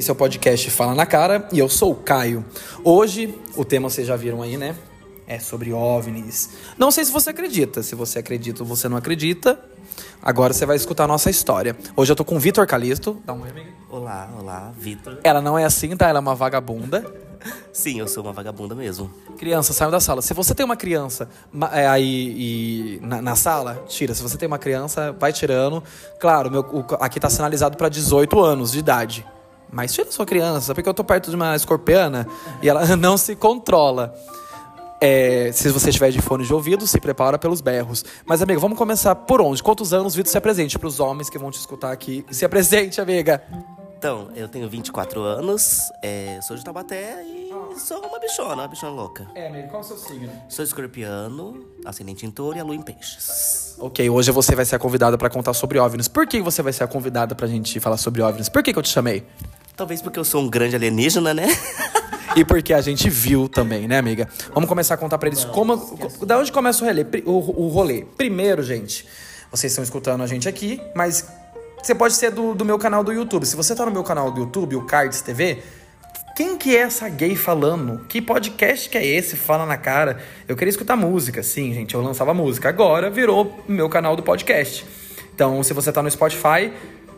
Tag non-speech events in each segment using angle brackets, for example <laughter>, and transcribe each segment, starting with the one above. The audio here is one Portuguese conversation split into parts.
Esse é o podcast Fala na Cara e eu sou o Caio. Hoje, o tema vocês já viram aí, né? É sobre OVNIs. Não sei se você acredita. Se você acredita ou você não acredita, agora você vai escutar a nossa história. Hoje eu tô com o Vitor Calisto. Dá um oi, amiga. Olá, olá, Vitor. Ela não é assim, tá? Ela é uma vagabunda. <laughs> Sim, eu sou uma vagabunda mesmo. Criança, saiam da sala. Se você tem uma criança é, aí e- na, na sala, tira. Se você tem uma criança, vai tirando. Claro, meu, o- aqui tá sinalizado pra 18 anos de idade. Mas tira sua criança, porque eu tô perto de uma escorpiana e ela <laughs> não se controla. É, se você estiver de fone de ouvido, se prepara pelos berros. Mas, amiga, vamos começar por onde? Quantos anos, Vitor, se apresente pros homens que vão te escutar aqui. Se apresente, amiga. Então, eu tenho 24 anos, é, sou de Taubaté e sou uma bichona, uma bichona louca. É, amiga, qual é o seu signo? Sou escorpiano, ascendente em touro e a lua em peixes. Ok, hoje você vai ser a convidada pra contar sobre OVNIs. Por que você vai ser a convidada pra gente falar sobre OVNIs? Por que, que eu te chamei? Talvez porque eu sou um grande alienígena, né? <laughs> E porque a gente viu também, né, amiga? Vamos começar a contar pra eles como. Da onde começa o rolê? O, o rolê. Primeiro, gente, vocês estão escutando a gente aqui, mas você pode ser do, do meu canal do YouTube. Se você tá no meu canal do YouTube, o Cards TV, quem que é essa gay falando? Que podcast que é esse? Fala na cara. Eu queria escutar música, sim, gente. Eu lançava música. Agora virou meu canal do podcast. Então, se você tá no Spotify,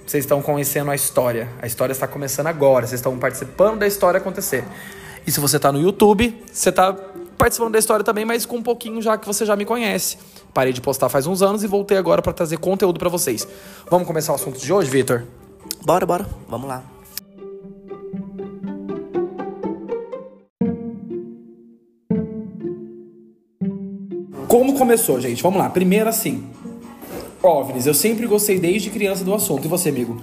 vocês estão conhecendo a história. A história está começando agora. Vocês estão participando da história acontecer. E se você tá no YouTube, você tá participando da história também, mas com um pouquinho já que você já me conhece. Parei de postar faz uns anos e voltei agora pra trazer conteúdo pra vocês. Vamos começar o assunto de hoje, Vitor? Bora, bora, vamos lá. Como começou, gente? Vamos lá. Primeiro, assim. OVNIs, eu sempre gostei desde criança do assunto. E você, amigo?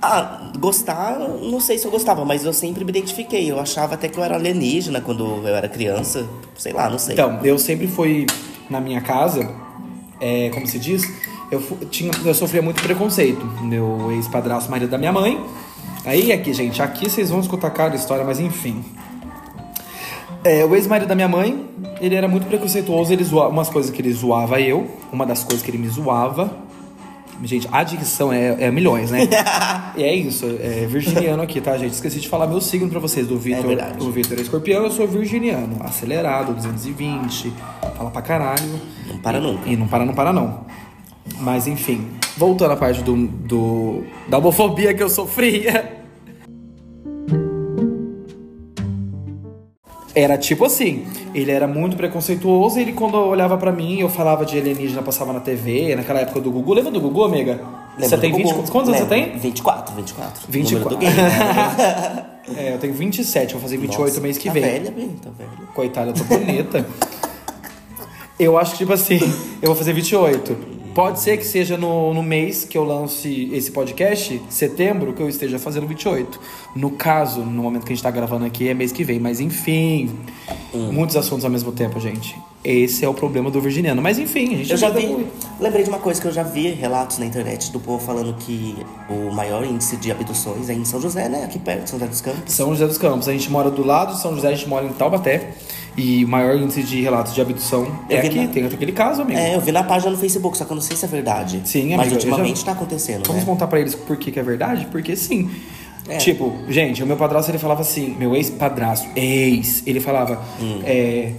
Ah, gostar, não sei se eu gostava, mas eu sempre me identifiquei. Eu achava até que eu era alienígena quando eu era criança. Sei lá, não sei. Então, eu sempre fui na minha casa, é, como se diz, eu, tinha, eu sofria muito preconceito. Meu ex-padrasto, marido da minha mãe. Aí, aqui, gente, aqui vocês vão escutar cada história, mas enfim. É, o ex-marido da minha mãe, ele era muito preconceituoso, ele zoava umas coisas que ele zoava eu, uma das coisas que ele me zoava. Gente, a dicção é, é milhões, né? <laughs> e é isso, é virginiano aqui, tá, gente? Esqueci de falar meu signo pra vocês, do Vitor. verdade. o Vitor é escorpião, eu sou virginiano, acelerado, 220, fala pra caralho. Não para nunca. E não para, não para, não. Mas enfim, voltando à parte do, do da homofobia que eu sofria. Era tipo assim, ele era muito preconceituoso e ele quando olhava pra mim, eu falava de alienígena, passava na TV, naquela época do Gugu. Lembra do Gugu, amiga? Lembro você tem 20, Gugu. quantos anos você tem? 24, 24. 24. Número do game, <laughs> né? É, eu tenho 27, vou fazer 28 Nossa, mês que tá vem. velha, bem, tá velha. Coitada, eu tô bonita. eu acho que, tipo assim, eu vou fazer 28. Pode ser que seja no, no mês que eu lance esse podcast, setembro, que eu esteja fazendo 28. No caso, no momento que a gente tá gravando aqui, é mês que vem. Mas enfim, Hum. muitos assuntos ao mesmo tempo, gente. Esse é o problema do virginiano. Mas enfim, a gente Eu já vi, lembrei de uma coisa que eu já vi relatos na internet do povo falando que o maior índice de abduções é em São José, né? Aqui perto, São José dos Campos. São José dos Campos. A gente mora do lado de São José, a gente mora em Taubaté. E o maior índice de relatos de abdução é Eu aqui. na- Tem aquele caso, amigo. É, eu vi na página no Facebook, só que eu não sei se é verdade. Sim, Mas amigo, já- ultimamente tá acontecendo, Vamos né? contar pra eles por que, que é verdade? Porque sim. É. Tipo, gente, o meu padrasto ele falava assim, meu ex-padrasto, ex, ele falava Hum. é,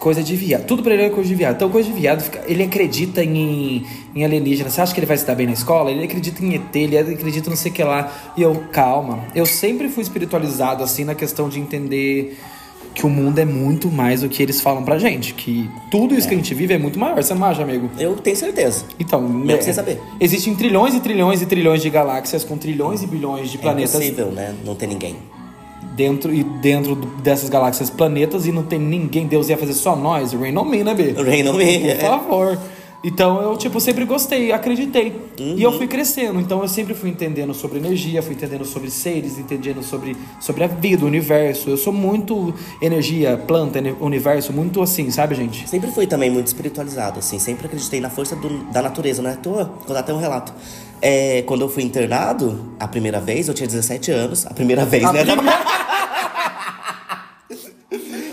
coisa de viado. Tudo pra ele é coisa de viado. Então, coisa de viado, ele acredita em, em alienígena. Você acha que ele vai se dar bem na escola? Ele acredita em ET, ele acredita não sei o que lá. E eu, calma. Eu sempre fui espiritualizado, assim, na questão de entender que o mundo é muito mais do que eles falam pra gente. Que tudo isso que a gente vive é muito maior. Você não acha, amigo? Eu tenho certeza. Então, Mesmo é, sem saber. Existem trilhões e trilhões e trilhões de galáxias com trilhões e bilhões de É planetas impossível, né? Não ter ninguém. dentro e dentro dessas galáxias planetas e não tem ninguém. Deus ia fazer só nós. Rain on me, né, B? Rain on me, Por é. favor. Então eu, tipo, sempre gostei, acreditei. E eu Uhum. fui crescendo. Então eu sempre fui entendendo sobre energia, fui entendendo sobre seres, entendendo sobre, sobre a vida, o universo. Eu sou muito energia, planta, universo, muito assim, sabe, gente? Sempre fui também muito espiritualizado, assim. Sempre acreditei na força do- da natureza, não é à toa. Vou dar até um relato. É, quando eu fui internado, a primeira vez, eu tinha 17 anos. A primeira vez, né? <laughs>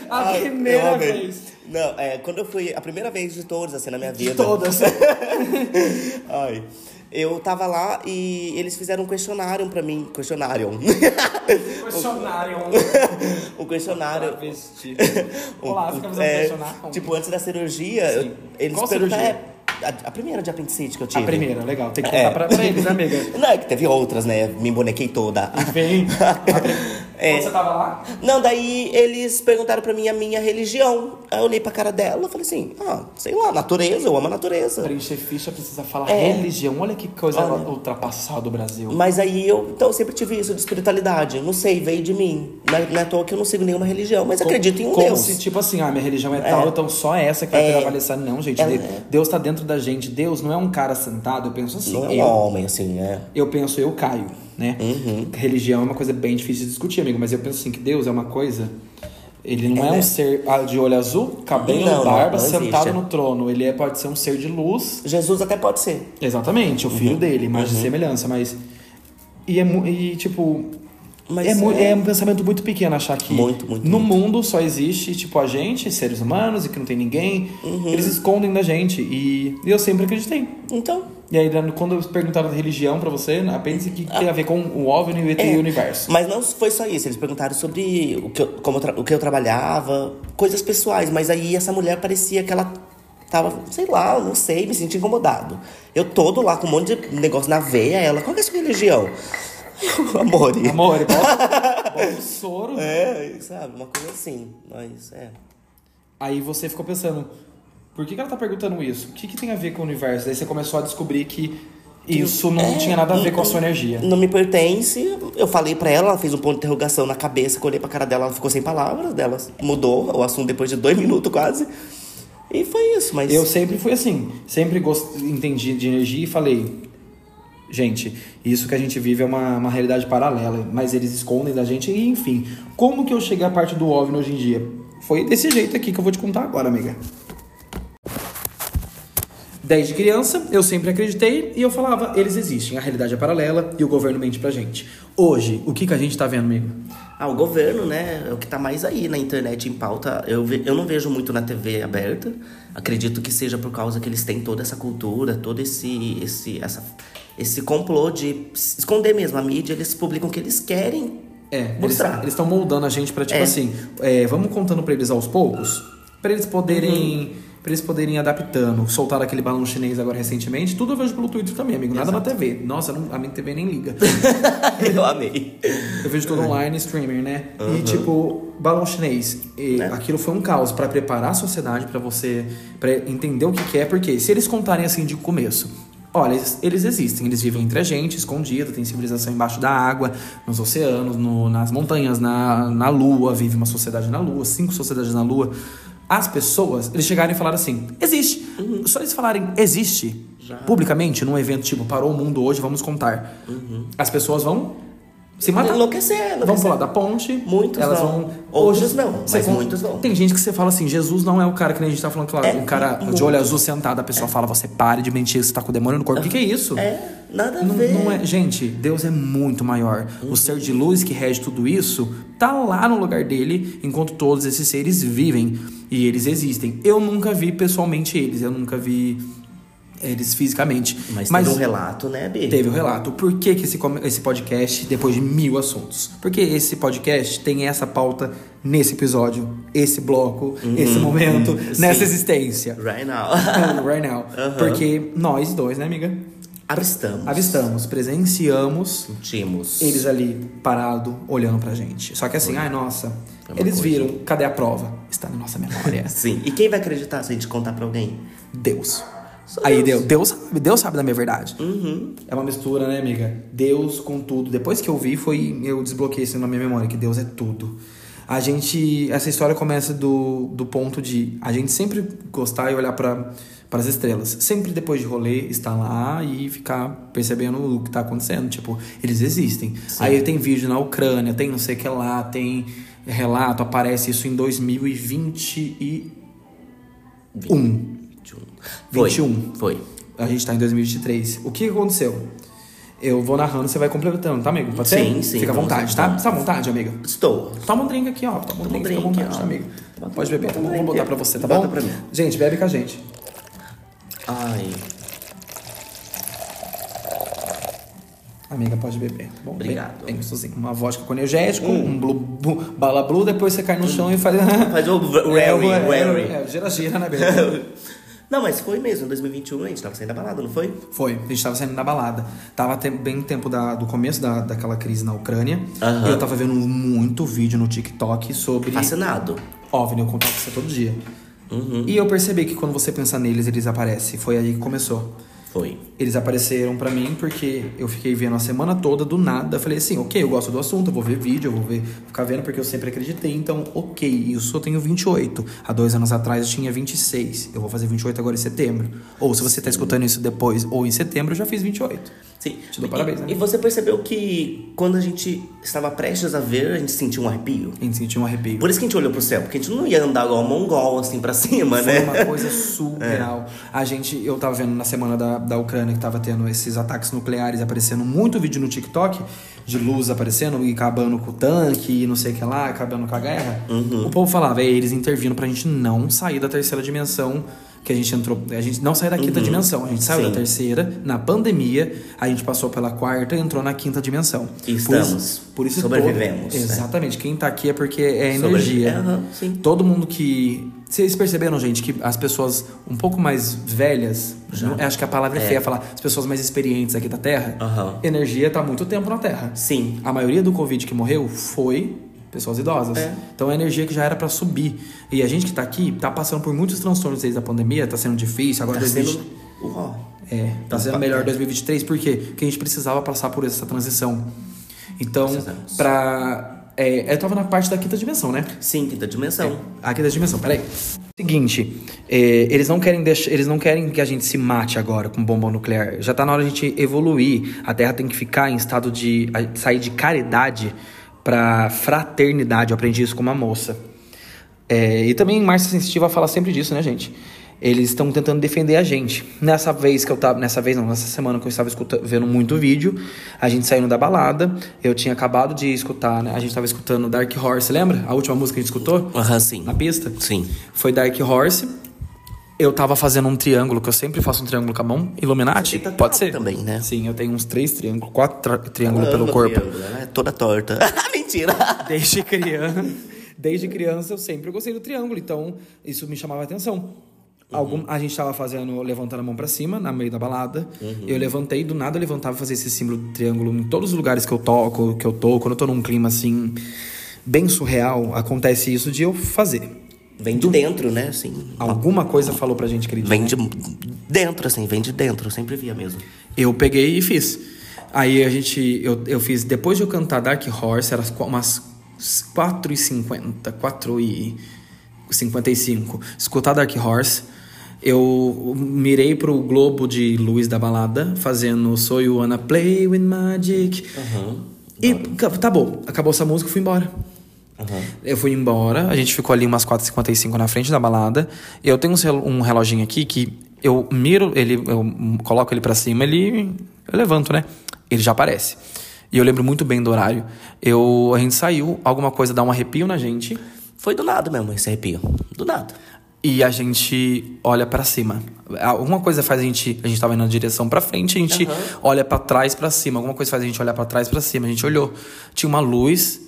A Ai, primeira eu amei. vez. Não, é, quando eu fui. A primeira vez de todos, assim, na minha vida. Todas. <laughs> Ai. Eu tava lá e eles fizeram um questionário pra mim. Questionário. Questionário. <laughs> um questionário. <laughs> Olá, você quer fazer um É, questionário? Tipo, antes da cirurgia, Sim. eles Qual cirurgia? é, a, a primeira de apendicite que eu A tive. primeira, legal. Tem que contar É. pra, pra eles, né, amiga? Não, é que teve outras, né? Me embonequei toda. Vem. É. Quando você tava lá? Não, daí eles perguntaram pra mim a minha religião. Aí eu olhei pra cara dela e falei assim: ah, sei lá, natureza, eu amo a natureza. Preencher ficha precisa falar É. religião. Olha que coisa Olha. ultrapassada do Brasil. Mas aí eu, então, eu sempre tive isso de espiritualidade. Não sei, veio de mim. Não é, não é à toa que eu não sigo nenhuma religião, mas acredito em um Como Deus. se, tipo assim, ah, minha religião é, tal, então só essa que vai É. prevalecer. Não, gente. É. Deus tá dentro da gente. Deus não é um cara sentado. Eu penso assim. Não é um eu, homem, assim, é. eu penso, eu caio, né? Uhum. Religião é uma coisa bem difícil de discutir, amigo. Mas eu penso assim, que Deus é uma coisa... Ele não é, É. um ser ah, de olho azul, cabelo, Não, não, barba, não sentado existe. no trono. Ele é, pode ser um ser de luz. Jesus até pode ser. Exatamente, o Uhum. filho dele, imagem e semelhança, mas... E, é, e tipo... Mas é, é- é um pensamento muito pequeno achar que Muito, muito, no muito. mundo só existe, tipo, a gente, seres humanos, e que não tem ninguém. Uhum. Eles escondem da gente. E, eu sempre acreditei. Então, E aí, quando perguntaram da religião pra você, né, apenas que tem a ver com o OVNI e o ET É. e o universo. Mas não foi só isso, eles perguntaram sobre o que eu, como eu o que eu trabalhava, coisas pessoais, mas aí essa mulher parecia que ela tava, sei lá, não sei, me senti incomodado. Eu todo lá com um monte de negócio na veia, ela, qual que é a sua religião? <laughs> Amor, e- Amor, bota, <laughs> bota o soro. É, sabe, uma coisa assim, mas é. Aí você ficou pensando, por que, que ela tá perguntando isso? O que, que tem a ver com o universo? Daí você começou a descobrir que isso não É, tinha nada a ver com a sua energia. Não me pertence. Eu falei pra ela, ela fez um ponto de interrogação na cabeça, que eu olhei pra cara dela, ela ficou sem palavras dela. Mudou o assunto depois de dois <laughs> minutos quase. E foi isso, mas. Eu sempre fui assim, sempre gost... entendi de energia e falei, gente, isso que a gente vive é uma, uma realidade paralela, mas eles escondem da gente e enfim. Como que eu cheguei à parte do OVNI hoje em dia? Foi desse jeito aqui que eu vou te contar agora, amiga. Desde criança, eu sempre acreditei e eu falava, eles existem, a realidade é paralela e o governo mente pra gente. Hoje, o que, que a gente tá vendo, amigo? Ah, o governo, né, é o que tá mais aí na internet em pauta. Eu, ve- eu não vejo muito na TV aberta. Acredito que seja por causa que eles têm toda essa cultura, todo esse, esse, essa, esse complô de esconder mesmo a mídia. Eles publicam o que eles querem É, mostrar. eles estão moldando a gente pra, tipo É. assim, é, vamos contando pra eles aos poucos, pra eles poderem. Pra eles poderem ir adaptando. Soltaram aquele balão chinês agora recentemente. Tudo eu vejo pelo Twitter também, amigo. Nada na TV. Nossa, não- a minha TV nem liga. <laughs> eu amei. Eu vejo tudo online, streaming, né? E tipo, balão chinês. E Né? Aquilo foi um caos pra preparar a sociedade pra você pra entender o que, que é. Porque se eles contarem assim de começo. Olha, eles, eles existem, eles vivem entre a gente, escondido, tem civilização embaixo da água, nos oceanos, no- nas montanhas, na, na lua, vive uma sociedade na lua, cinco sociedades na lua. As pessoas, eles chegaram e falaram assim: existe. Só eles falarem existe publicamente num evento tipo parou o mundo hoje, vamos contar. As pessoas vão se matar. Enlouquecer, Vão enlouquecer. pular da ponte. Muitos elas não. vão. Outros não, você mas con- muitos vão. Tem gente que você fala assim: Jesus não é o cara que nem a gente tá falando, claro. É, o cara de olho azul sentado, a pessoa fala: você pare de mentir, você tá com o demônio no corpo. O que, que é isso? É, nada a Não, ver. não é, gente, Deus é muito maior. O ser de luz que rege tudo isso tá lá no lugar dele, enquanto todos esses seres vivem e eles existem. Eu nunca vi pessoalmente eles, eu nunca vi eles fisicamente. Mas, teve um relato, né, Bi? Teve o relato. Por que, que esse, esse podcast, depois de mil assuntos? Porque esse podcast tem essa pauta nesse episódio, esse bloco, esse momento, uhum, nessa sim. existência. Right now. right now. <laughs> Aham. Porque nós dois, né, amiga? Avistamos. Avistamos, presenciamos Sentimos. eles ali parado, olhando pra gente. Só que assim, ai nossa, uma eles coisa. viram, cadê a prova? Está na nossa memória. <laughs> Sim. E quem vai acreditar se a gente contar pra alguém? Deus. Só Aí Deus. Deus, Deus sabe, Deus sabe da minha verdade. Uhum. É uma mistura, né, amiga? Deus com tudo. Depois que eu vi, foi eu desbloqueei isso na minha memória, que Deus é tudo. A gente. Essa história começa do, do ponto de a gente sempre gostar e olhar para as estrelas. Sempre depois de rolê, estar lá e ficar percebendo o que tá acontecendo. Tipo, eles existem. Aí tem vídeo na Ucrânia, tem não sei o que lá, tem relato, aparece isso em 2021. 21. Foi. 21. Foi. A gente tá em 2023. O que aconteceu? Eu vou narrando, você vai completando, tá, amigo? Pode ser? Sim, sim, Fica à vamos vontade, tá? Você tá à vontade, amiga? Estou. Toma um drink aqui, ó. Toma um drink, fica à drink, vontade, ó. tá, amiga? Bota- Pode beber, tá bom? drink. botar pra você, tá Bota bom? pra mim. Gente, bebe com a gente. Ai. Amiga, pode beber, tá bom? Obrigado. Bem, bem. Uma vodka com energético, um blu, blu- bala blue, depois você cai no chão e faz... Faz o <laughs> rally, é, rally. é, gira, gira, né, bebê? <laughs> Não, mas foi mesmo, em 2021 a gente tava saindo da balada, não foi? Foi, a gente tava saindo da balada. Tava te- bem tempo da- do começo da, daquela crise na Ucrânia. Aham. E eu tava vendo muito vídeo no TikTok sobre Fascinado. OVNI, eu contato com você todo dia. Uhum. E eu percebi que quando você pensa neles, eles aparecem. Foi aí que começou. Foi. Eles apareceram pra mim porque eu fiquei vendo a semana toda, do nada. Falei assim, ok, eu gosto do assunto, eu vou ver vídeo, eu vou ver, ficar vendo porque eu sempre acreditei. Então, ok, isso eu tenho 28. Há dois anos atrás eu tinha 26. Eu vou fazer 28 agora em setembro. Ou se você tá escutando isso depois ou em setembro, eu já fiz 28. Sim. Te dou parabéns, né? E você percebeu que quando a gente estava prestes a ver, a gente sentiu um arrepio? A gente sentiu um arrepio. Por isso que a gente olhou pro céu, porque a gente não ia andar igual um mongol, assim, pra <laughs> cima, Foi né? uma coisa <laughs> surreal. A gente, eu tava vendo na semana da, da Ucrânia que tava tendo esses ataques nucleares aparecendo muito vídeo no TikTok de luz aparecendo e acabando com o tanque e não sei o que lá, acabando com a guerra. O povo falava, é eles intervindo pra gente não sair da terceira dimensão que a gente entrou, a gente não saiu da quinta dimensão, a gente saiu Sim. da terceira, na pandemia, a gente passou pela quarta e entrou na quinta dimensão. E Por isso- estamos. por isso Sobrevivemos, todo- né? Exatamente, quem tá aqui é porque é energia. Sim. Todo mundo que. Vocês perceberam, gente, que as pessoas um pouco mais velhas, não- acho que a palavra é, É. feia falar, as pessoas mais experientes aqui da Terra, Aham. energia tá há muito tempo na Terra. Sim. A maioria do Covid que morreu foi pessoas idosas. É. Então é energia que já era pra subir. E a gente que tá aqui tá passando por muitos transtornos desde a pandemia, tá sendo difícil, agora Tá 2020 sendo... É, tá sendo melhor 2023, por quê? Porque a gente precisava passar por essa transição. Então, Precisamos. É, eu tava na parte da quinta dimensão, né? Sim, quinta dimensão. A quinta dimensão, peraí. Seguinte, é, eles não querem deixar, eles não querem que a gente se mate agora com bomba nuclear. Já tá na hora de a gente evoluir. A Terra tem que ficar em estado de sair de caridade pra fraternidade. Eu aprendi isso com uma moça. É, e também Márcia Sensitiva fala sempre disso, né, gente? Eles estão tentando defender a gente. Nessa vez que eu tava. Nessa vez não, nessa semana que eu estava escuta- vendo muito vídeo, a gente saindo da balada. Eu tinha acabado de escutar, né? A gente tava escutando Dark Horse, lembra? A última música que a gente escutou? Aham, sim. Na pista? Sim. Foi Dark Horse. Eu tava fazendo um triângulo, que eu sempre faço um triângulo com a mão. Illuminati? Tatuado Pode ser? também, né? Sim, eu tenho uns três triângulos, quatro triângulos pelo corpo. triângulo, Ela é toda torta. <laughs> Mentira. Desde criança, <laughs> desde criança eu sempre gostei do triângulo, então isso me chamava a atenção. Algum, a gente tava fazendo, levantando a mão pra cima, na meio da balada. Eu levantei, do nada eu levantava e fazia esse símbolo do triângulo em todos os lugares que eu toco, que eu tô. Quando eu tô num clima assim, bem surreal, acontece isso de eu fazer. Vem de dentro, né? Assim. Alguma coisa falou pra gente, querido. Vem de dentro, assim, vem de dentro. Eu sempre via mesmo. Eu peguei e fiz. Aí a gente, eu, eu fiz, depois de eu cantar Dark Horse, era umas 4h50, 4h55. Escutar Dark Horse, eu mirei pro globo de luz da balada, fazendo So You Wanna Play With Magic. E ca- tá bom, acabou essa música, fui embora. Eu fui embora, a gente ficou ali umas 4h55 na frente da balada. Eu tenho um reloginho aqui que eu miro, ele, eu coloco ele pra cima, ele. Eu levanto, né? Ele já aparece. E eu lembro muito bem do horário. Eu, a gente saiu, alguma coisa dá um arrepio na gente. Foi do nada mesmo esse arrepio. Do nada. E a gente olha pra cima. Alguma coisa faz a gente. A gente tava indo na direção pra frente, a gente olha pra trás pra cima. Alguma coisa faz a gente olhar pra trás pra cima. A gente olhou. Tinha uma luz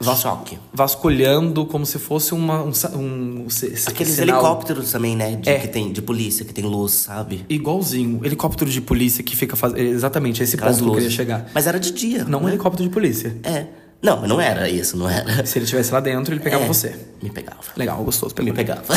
Vas- Choque. vasculhando como se fosse uma, um, um, se- Aqueles sinal. helicópteros também, né? De, É. que tem, de polícia, que tem luz, sabe? Igualzinho. Helicóptero de polícia que fica fazendo. Exatamente, esse Aquelas ponto que eu queria luzes. chegar. Mas era de dia. Não um helicóptero de polícia. É. Não, mas não era isso, não era. Se ele estivesse lá dentro, ele pegava É, você. Me pegava. Legal, gostoso. Pegou Me pegava. <laughs>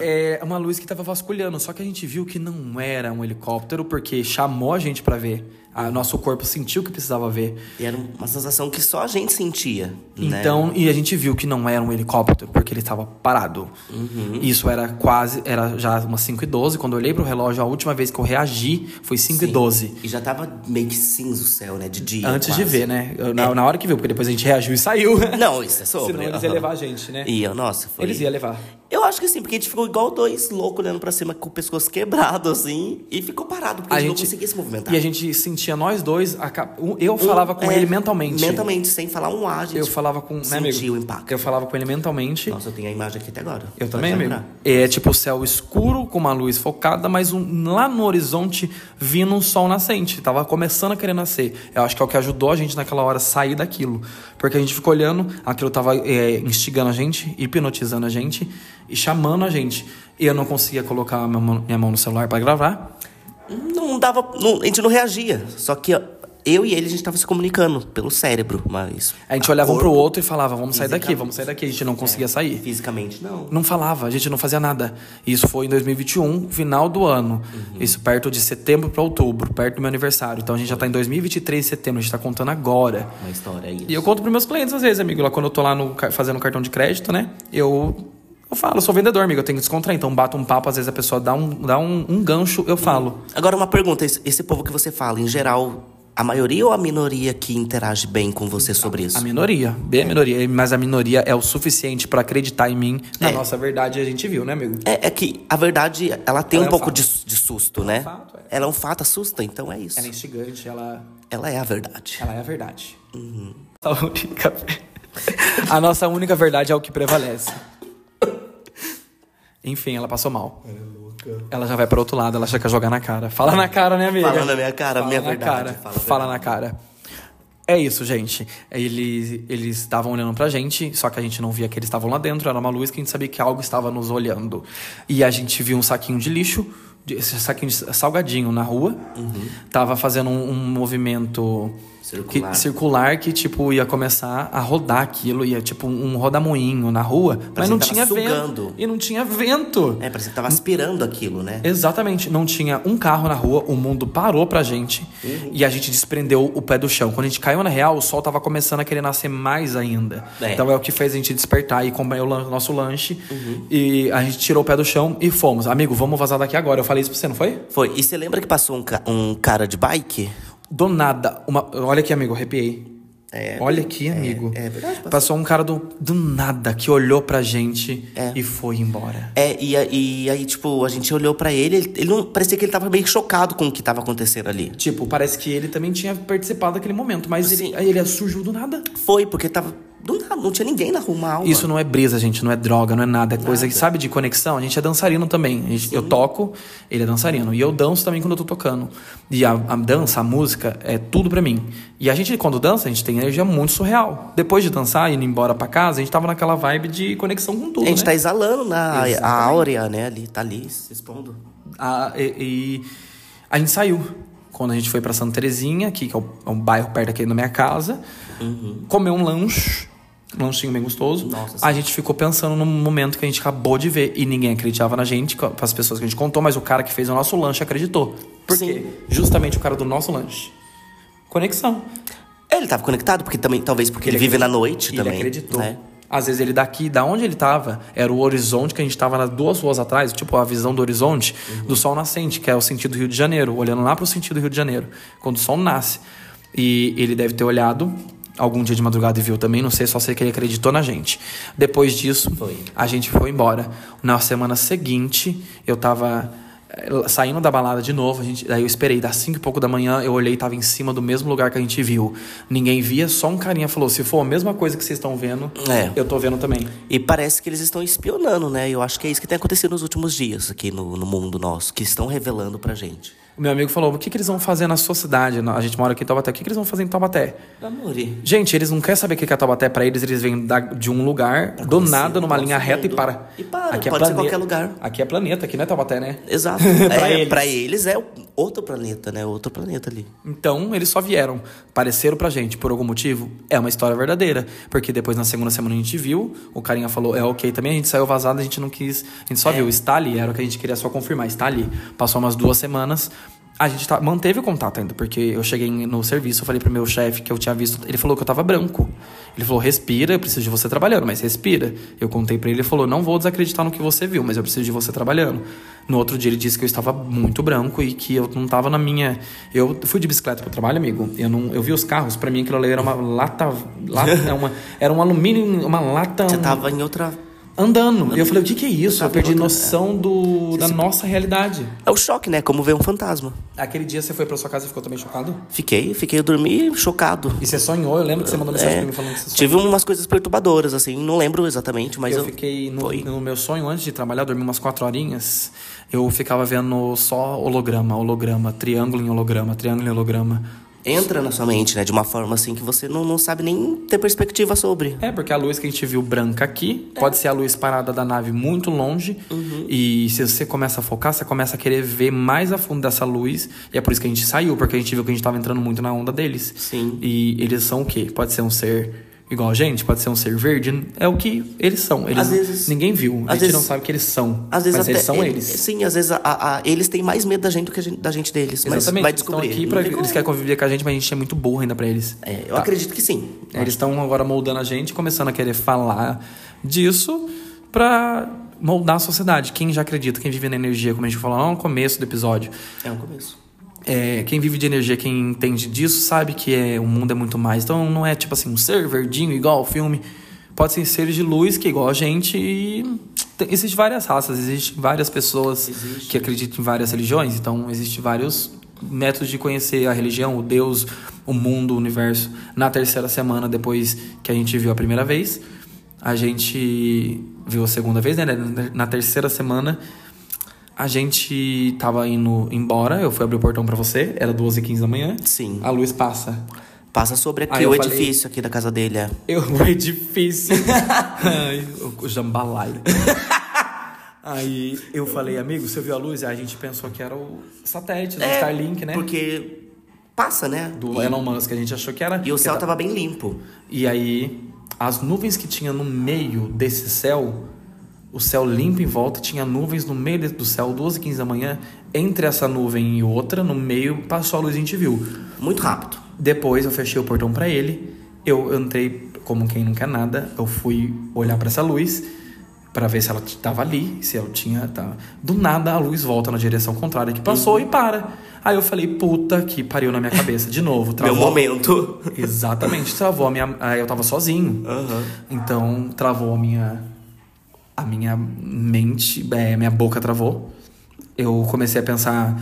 É uma luz que tava vasculhando, só que a gente viu que não era um helicóptero, porque chamou a gente pra ver. A, nosso corpo sentiu que precisava ver. e era uma sensação que só a gente sentia. né? Então, e a gente viu que não era um helicóptero, porque ele estava parado. Uhum. Isso era quase, era já umas 5 e 12 Quando eu olhei pro relógio, a última vez que eu reagi foi 5 e 12 E já tava meio que cinza o céu, né? De dia. Antes de quase. ver, né? Na, na hora que viu, porque depois a gente reagiu e saiu. <laughs> Não, isso é sobre. Senão eles aham. iam levar a gente, né? Ia, nossa, foi. Eles iam levar. Eu acho que sim, porque a gente ficou igual dois loucos olhando pra cima com o pescoço quebrado, assim, e ficou parado, porque a, gente não conseguia se movimentar. E a gente sentiu sentia nós dois. a um- Eu falava com É, ele mentalmente. Mentalmente, sem falar um ar, gente. Eu falava com. Né, amigo? O impacto. Eu falava com ele mentalmente. Nossa, eu tenho a imagem aqui até agora. Eu também, amigo. lembrar. É tipo o céu escuro com uma luz focada, mas um- lá no horizonte vindo um sol nascente. Tava começando a querer nascer. Eu acho que é o que ajudou a gente naquela hora a sair daquilo. Porque a gente ficou olhando, aquilo tava é, instigando a gente, hipnotizando a gente e chamando a gente. E eu não conseguia colocar minha mão, minha mão no celular para gravar. Não dava. não- a gente não reagia. Só que eu e ele, a gente tava se comunicando pelo cérebro, mas. A gente olhava um pro corpo, outro e falava, vamos sair daqui, vamos sair daqui. A gente não conseguia sair. Fisicamente, não. Não falava, a gente não fazia nada. Isso foi em 2021, final do ano. Isso perto de setembro para outubro, perto do meu aniversário. Então a gente já tá em 2023, setembro, a gente tá contando agora. Uma história é isso. E eu conto pros meus clientes às vezes, amigo. Lá quando eu tô lá no, fazendo cartão de crédito, né? Eu, eu falo, eu sou vendedor, amigo. Eu tenho que descontrair. Então bato um papo, às vezes a pessoa dá um, dá um, um gancho, eu falo. Agora, uma pergunta: esse, esse povo que você fala, em geral, a maioria ou a minoria que interage bem com você sobre isso? A minoria, bem a minoria. Mas a minoria é o suficiente pra acreditar em mim. Na É. nossa verdade, a gente viu, né, amigo? É, é que a verdade, ela tem Ela um é um pouco de, de susto, né? fato, é. Ela é um fato, assusta, então é isso. Ela é instigante, ela, Ela é a verdade. ela é a verdade. <laughs> A única. <laughs> A nossa única verdade é o que prevalece. Enfim, ela passou mal. Ela já vai para outro lado, ela já quer jogar na cara. Fala na cara, né, amiga? Fala na minha cara, Fala minha na verdade, Cara. fala Fala na cara. É isso, gente. Eles eles estavam olhando pra gente, só que a gente não via que eles estavam lá dentro, era uma luz que a gente sabia que algo estava nos olhando. E a gente viu um saquinho de lixo, de- esse saquinho de salgadinho na rua. Tava fazendo um, um movimento Circular. Que, circular que, tipo, ia começar a rodar aquilo, ia tipo um rodamoinho na rua, mas Parecia não tinha tava vento. sugando. E não tinha vento. É, parece que tava aspirando aquilo, né? Exatamente, não tinha um carro na rua, o mundo parou pra gente Uhum. e a gente desprendeu o pé do chão. Quando a gente caiu na real, o sol tava começando a querer nascer mais ainda. É. Então é o que fez a gente despertar e comer o nosso lanche. Uhum. E a gente tirou o pé do chão e fomos. Amigo, vamos vazar daqui agora. Eu falei isso pra você, não foi? Foi. E você lembra que passou um, ca- um cara de bike? Do nada, uma... olha aqui, amigo, arrepiei. É, Olha aqui, amigo. é verdade, passou. Passou um cara do, do nada que olhou pra gente É. e foi embora. É, e, e aí, tipo, a gente olhou pra ele, ele, ele não, parecia que ele tava meio chocado com o que tava acontecendo ali. Tipo, parece que ele também tinha participado daquele momento, mas ele, Sim. aí ele surgiu do nada. Foi, porque tava. Do nada, não tinha ninguém na rua, uma alma. Isso não é brisa, gente, não é droga, não é nada. É coisa que, Nada. sabe, de conexão. A gente é dançarino também. Gente- eu toco, ele é dançarino. E eu danço também quando eu tô tocando. E a, a dança, a música, é tudo pra mim. E a gente, quando dança, a gente tem energia muito surreal. Depois de dançar e indo embora pra casa, a gente tava naquela vibe de conexão com tudo, A gente né? tá exalando na a áurea, né? Ali, tá ali, se expondo. A, e, e a gente saiu. Quando a gente foi pra Santa Terezinha, aqui, que é, é um bairro perto aqui da minha casa, comeu um lanche, lanchinho bem gostoso. Nossa, a gente ficou pensando no momento que a gente acabou de ver e ninguém acreditava na gente, com as pessoas que a gente contou, mas o cara que fez o nosso lanche acreditou. Por Sim. quê? Justamente o cara do nosso lanche. Conexão. Ele tava conectado, porque também, talvez porque ele, vive na noite ele também. acreditou. Né? Às vezes ele daqui, da onde ele tava, era o horizonte que a gente tava nas duas ruas atrás, tipo a visão do horizonte Uhum. do sol nascente, que é o sentido do Rio de Janeiro, olhando lá pro sentido do Rio de Janeiro, quando o sol nasce. E ele deve ter olhado algum dia de madrugada e viu também, não sei, só sei que ele acreditou na gente. Depois disso, Foi. a gente foi embora. Na semana seguinte, eu tava eh, saindo da balada de novo, a gente, daí eu esperei das 5 e pouco da manhã, eu olhei e tava em cima do mesmo lugar que a gente viu. Ninguém via, só um carinha falou: "Se for a mesma coisa que vocês estão vendo, É. eu tô vendo também". E parece que eles estão espionando, né? Eu acho que é isso que tem acontecido nos últimos dias aqui no, no mundo nosso, que estão revelando pra gente. O meu amigo falou: "O que que eles vão fazer na sua cidade? A gente mora aqui em Taubaté. O que que eles vão fazer em Taubaté?" Amore. Gente, eles não querem saber o que é Taubaté pra eles, eles vêm de um lugar, do conhecer nada, numa linha reta e mundo. para. E para, Aqui é pode ser planeta- qualquer lugar. Aqui é planeta, aqui não é Taubaté, né? Exato. <laughs> Pra é, eles. pra eles é outro planeta, né? Outro planeta ali. Então, eles só vieram, pareceram pra gente por algum motivo. É uma história verdadeira. Porque depois, na segunda semana, a gente viu, o carinha falou, é ok também, a gente saiu vazado, a gente não quis. A gente só É. viu, está ali, era o que a gente queria só confirmar, está ali. Passou umas duas semanas. A gente tá- manteve o contato ainda, porque eu cheguei no serviço, eu falei pro meu chefe que eu tinha visto. Ele falou que eu tava branco. Ele falou: respira, eu preciso de você trabalhando, mas respira. Eu contei pra ele, ele falou: não vou desacreditar no que você viu, mas eu preciso de você trabalhando. No outro dia ele disse que eu estava muito branco e que eu não tava na minha. Eu fui de bicicleta pro trabalho, amigo. Eu não, eu vi os carros, pra mim aquilo ali era uma lata, lata <laughs> é uma, era um alumínio, uma lata. Você um- tava em outra. Andando. E eu falei, o que, que é isso? Eu perdi noção do, da nossa realidade. É o choque, né? Como ver um fantasma. Aquele dia você foi pra sua casa e ficou também chocado? Fiquei, fiquei, eu dormi chocado. E você sonhou? Eu lembro que você mandou mensagem É, pra mim falando que você sonhou. tive umas coisas perturbadoras, assim, não lembro exatamente, mas eu, eu, fiquei no, no meu sonho antes de trabalhar, dormi umas quatro horinhas. Eu ficava vendo só holograma, holograma, triângulo em holograma, triângulo em holograma. Entra na sua mente, né? De uma forma assim que você não, não sabe nem ter perspectiva sobre. É, porque a luz que a gente viu branca aqui pode ser a luz parada da nave muito longe. E se você começa a focar, você começa a querer ver mais a fundo dessa luz. E é por isso que a gente saiu, porque a gente viu que a gente tava entrando muito na onda deles. Sim. E eles são o quê? Pode ser um ser igual a gente, pode ser um ser verde. É o que eles são. Eles, Às vezes- ninguém viu. A gente vezes- não sabe que eles são. Às vezes mas eles são ele- eles. Sim, às vezes a- a- eles têm mais medo da gente do que gente, da gente deles. Mas Exatamente. vai eles estão descobrir. aqui Não pra, eles querem conviver com a gente, mas a gente é muito burro ainda pra eles. É, eu Tá. acredito que sim. Eles estão agora moldando a gente, começando a querer falar disso pra moldar a sociedade. Quem já acredita, quem vive na energia, como a gente falou lá no começo do episódio. É um começo. É, quem vive de energia, quem entende disso, sabe que é, o mundo é muito mais. Então não é tipo assim, um ser verdinho igual ao filme. Pode ser seres de luz que é igual a gente e tem, existe várias raças, existe várias pessoas Existe. que acreditam em várias religiões. Então existe vários métodos de conhecer a religião, o Deus, o mundo, o universo. Na terceira semana depois que a gente viu a primeira vez, a gente viu a segunda vez, né? Na terceira semana a gente tava indo embora, eu fui abrir o portão pra você, era 12h15 da manhã. Sim. A luz passa. Passa sobre Aí aqui eu o falei- edifício aqui da casa dele. É. Eu, <laughs> o edifício. <laughs> Ai, o, jambalaya. <laughs> Aí eu falei, amigo, você viu a luz? Aí a gente pensou que era o satélite do É, Starlink, né? Porque passa, né? Do Elon Musk, a gente achou que era. e o céu que tava bem limpo. E aí, as nuvens que tinha no meio desse céu, o céu limpo em volta, tinha nuvens no meio do céu, 12 15 da manhã. Entre essa nuvem e outra, no meio, passou a luz e a gente viu. Muito rápido. Depois eu fechei o portão pra ele. Eu entrei como quem não quer nada. Eu fui olhar pra essa luz pra ver se ela tava ali, se ela tinha. Tá. Do nada a luz volta na direção contrária que passou e para. Aí eu falei, puta que pariu na minha cabeça. De novo, <laughs> Meu travou. momento. Exatamente, travou a minha. aí Eu tava sozinho. Aham. Então travou a minha. A minha mente, é, minha boca travou. Eu comecei a pensar,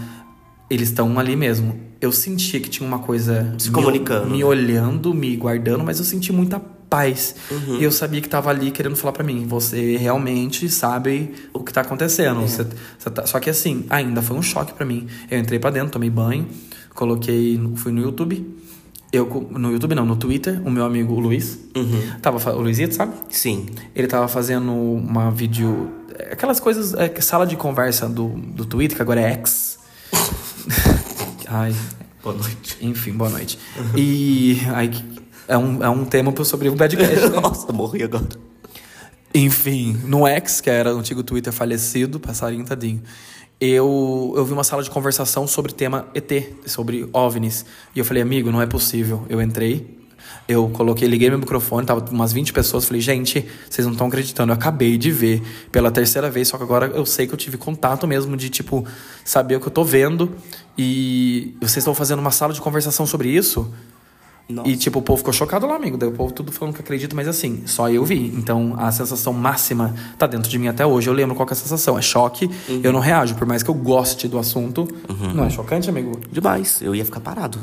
eles estão ali mesmo. Eu sentia que tinha uma coisa Se me- comunicando. me olhando, me guardando, mas eu senti muita paz. Uhum. E eu sabia que tava ali querendo falar pra mim, você realmente sabe o que tá acontecendo. É. Você, você tá- Só que assim, ainda foi um choque pra mim. Eu entrei pra dentro, tomei banho, coloquei, fui no YouTube. Eu, no YouTube não, no Twitter, o meu amigo Luiz, Uhum. tava, o Luizito, sabe? Sim. Ele tava fazendo uma vídeo. Aquelas coisas. é, sala de conversa do, do Twitter, que agora é X. <laughs> Ai, Boa noite. enfim, boa noite. E aí, é um, é um tema sobre o Badcast. né? <laughs> Nossa, morri agora. Enfim, no X, que era o antigo Twitter falecido, passarinho tadinho. Eu, eu vi uma sala de conversação sobre tema ET, sobre OVNIs. E eu falei, amigo, não é possível. Eu entrei, eu coloquei, liguei meu microfone, tava umas 20 pessoas. Falei, gente, vocês não estão acreditando. Eu acabei de ver pela terceira vez, só que agora eu sei que eu tive contato mesmo de, tipo, saber o que eu tô vendo. E vocês estão fazendo uma sala de conversação sobre isso? Nossa. E, tipo, o povo ficou chocado lá, amigo. Daí o povo tudo falando que acredita, mas assim, só eu vi. Então, a sensação máxima tá dentro de mim até hoje. Eu lembro qual que é a sensação. É choque. Eu não reajo. Por mais que eu goste do assunto. Não é chocante, amigo? Demais. Eu ia ficar parado.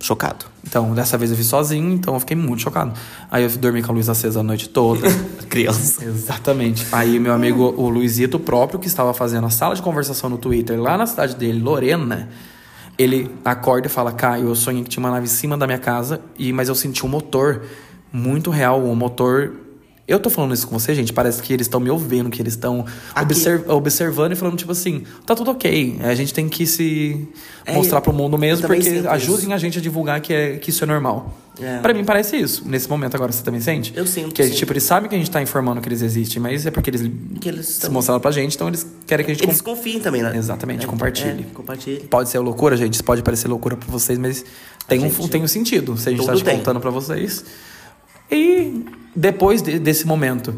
Chocado. Então, dessa vez eu vi sozinho, então eu fiquei muito chocado. Aí eu dormi com a luz acesa a noite toda. <laughs> Criança. Exatamente. Aí meu amigo, o Luizito próprio, que estava fazendo a sala de conversação no Twitter lá na cidade dele, Lorena, ele acorda e fala, Caio, eu sonhei que tinha uma nave em cima da minha casa, e mas eu senti um motor muito real, um motor... Eu tô falando isso com você, gente, parece que eles estão me ouvindo, que eles estão Aqui- obser- observando e falando, tipo assim, tá tudo ok, a gente tem que se É, mostrar pro mundo mesmo, porque ajudem a gente a divulgar que, é, que isso é normal. É. Pra mim parece isso, nesse momento agora, você também sente? Eu sinto, Que, sim. tipo, eles sabem que a gente tá informando que eles existem, mas é porque eles Que eles se estão- mostraram pra gente, então eles querem que a gente Eles com- confiem também, né? Exatamente, É, compartilhe. É, compartilhe. Pode ser loucura, gente, isso pode parecer loucura pra vocês, mas tem, um, tem um sentido se a gente tá tem. contando pra vocês. E depois de- desse momento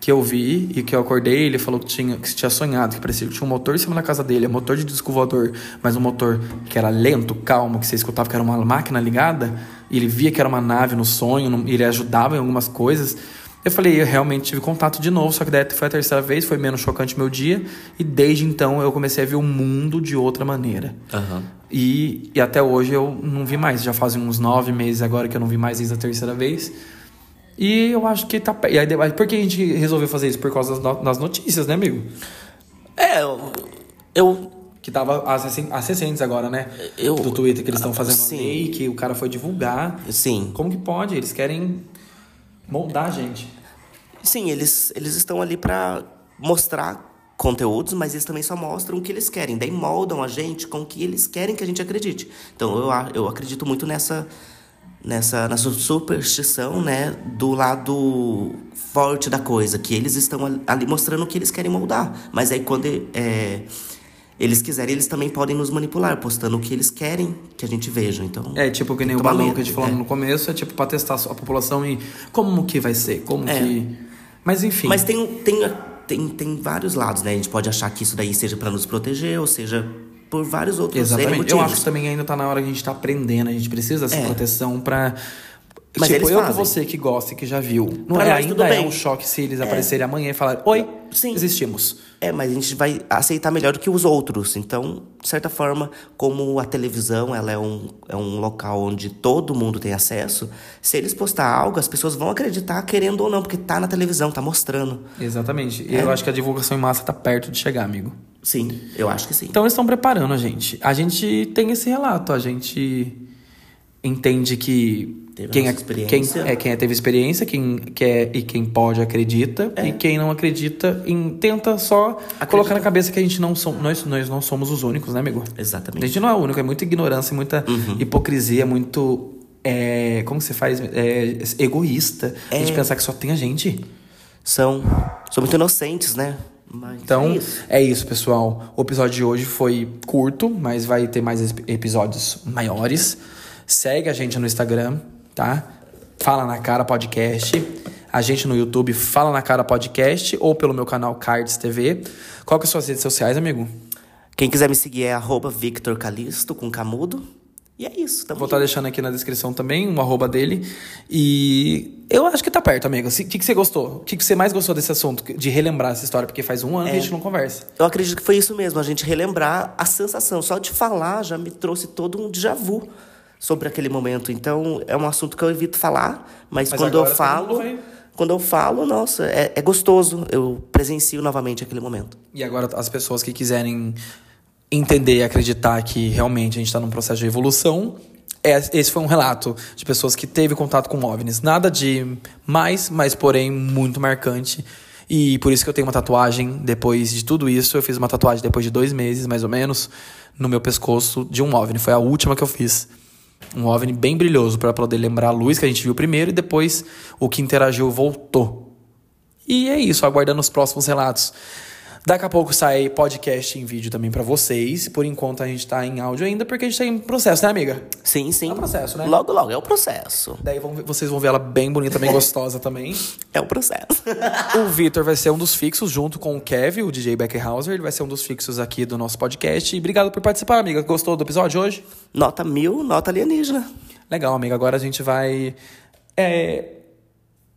que eu vi e que eu acordei, ele falou que tinha, que tinha sonhado, que parecia que tinha um motor em cima da casa dele, um motor de disco voador, mas um motor que era lento, calmo, que você escutava que era uma máquina ligada, e ele via que era uma nave no sonho, e ele ajudava em algumas coisas. Eu falei, eu realmente tive contato de novo, só que daí foi a terceira vez, foi menos chocante meu dia. E desde então eu comecei a ver o mundo de outra maneira. Aham. E, e até hoje eu não vi mais. Já fazem uns nove meses agora que eu não vi mais desde a terceira vez. E eu acho que tá. E aí, por que a gente resolveu fazer isso? Por causa das, no- das notícias, né, amigo? É, eu. eu Que tava as, recen- as recentes agora, né? Eu- Do Twitter, que eles estão fazendo Sim. lei, que o cara foi divulgar. sim. Como que pode? Eles querem moldar a gente. Sim, eles, eles estão ali pra mostrar conteúdos, mas eles também só mostram o que eles querem. Daí moldam a gente com o que eles querem que a gente acredite. Então eu, eu acredito muito nessa, nessa, nessa superstição, né? Do lado forte da coisa, que eles estão ali- mostrando o que eles querem moldar. Mas aí quando é, eles quiserem, eles também podem nos manipular, postando o que eles querem que a gente veja. Então, É, tipo, que nem o balão medo, que a gente falou é. no começo, é tipo pra testar a população e como que vai ser, como É. que. Mas enfim. Mas tem, tem, tem, tem vários lados, né? A gente pode achar que isso daí seja pra nos proteger, ou seja, por vários outros Exatamente. Eu acho que também ainda tá na hora que a gente tá aprendendo, a gente precisa dessa É. proteção pra. Mas tipo, eu com fazem. você que gosta e que já viu. Não Pra é, ainda é um choque se eles aparecerem amanhã e falarem, oi, Sim. existimos. É, mas a gente vai aceitar melhor do que os outros. Então, de certa forma, como a televisão ela é, um, é um local onde todo mundo tem acesso, se eles postar algo, as pessoas vão acreditar, querendo ou não, porque tá na televisão, tá mostrando. Exatamente. É. Eu acho que a divulgação em massa tá perto de chegar, amigo. Sim, eu acho que sim. Então eles estão preparando a gente. A gente tem esse relato, a gente entende que Teve quem, é, quem, experiência. é, quem teve experiência, quem quer e quem pode acredita, É. e quem não acredita em, tenta só colocar na cabeça que a gente não somos. Nós, nós não somos os únicos, né, amigo? A Exatamente. gente não é o único, é muita ignorância, muita Uhum. hipocrisia, muito. É, como se faz? É, egoísta. A gente É. pensar que só tem a gente. São, são muito inocentes, né? Mas Então, é isso. é isso, pessoal. O episódio de hoje foi curto, mas vai ter mais episódios maiores. Segue a gente no Instagram, tá? Fala na Cara Podcast. A gente no YouTube, Fala na Cara Podcast, ou pelo meu canal Cards TV. Qual que são suas redes sociais, amigo? Quem quiser me seguir é arroba Victor Calisto, com camudo. E é isso, Vou estar deixando aqui na descrição também um arroba dele. E eu acho que tá perto, amigo. O que, que você gostou? O que, que você mais gostou desse assunto? De relembrar essa história? Porque faz um ano que a gente não conversa. Eu acredito que foi isso mesmo, a gente relembrar a sensação. Só de falar já me trouxe todo um déjà vu sobre aquele momento. Então, é um assunto que eu evito falar, mas, Mas quando eu falo, quando eu falo, nossa, é, é gostoso. Eu presencio novamente aquele momento. E agora as pessoas que quiserem entender e acreditar que realmente a gente está num processo de evolução, é- esse foi um relato de pessoas que teve contato com OVNIs. Nada de mais, mas porém muito marcante. E por isso que eu tenho uma tatuagem depois de tudo isso. Eu fiz uma tatuagem depois de dois meses, mais ou menos, no meu pescoço de um OVNI. Foi a última que eu fiz. Um OVNI bem brilhoso para poder lembrar a luz que a gente viu primeiro e depois o que interagiu voltou. E é isso, aguardando os próximos relatos. Daqui a pouco sai podcast em vídeo também pra vocês. Por enquanto a gente tá em áudio ainda, porque a gente tá em processo, né, amiga? Sim, sim. É o processo, né? Logo, logo, é o processo. Daí vão vocês vão ver ela bem bonita, bem <laughs> gostosa também. É o processo. <laughs> O Vitor vai ser um dos fixos, junto com o Kevin, o DJ Beckerhauser. Ele vai ser um dos fixos aqui do nosso podcast. E obrigado por participar, amiga. Gostou do episódio hoje? nota mil, nota alienígena. Legal, amiga. Agora a gente vai. É...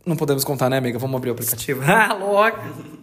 Não podemos contar, né, amiga? Vamos abrir o aplicativo. <laughs> Ah, louca!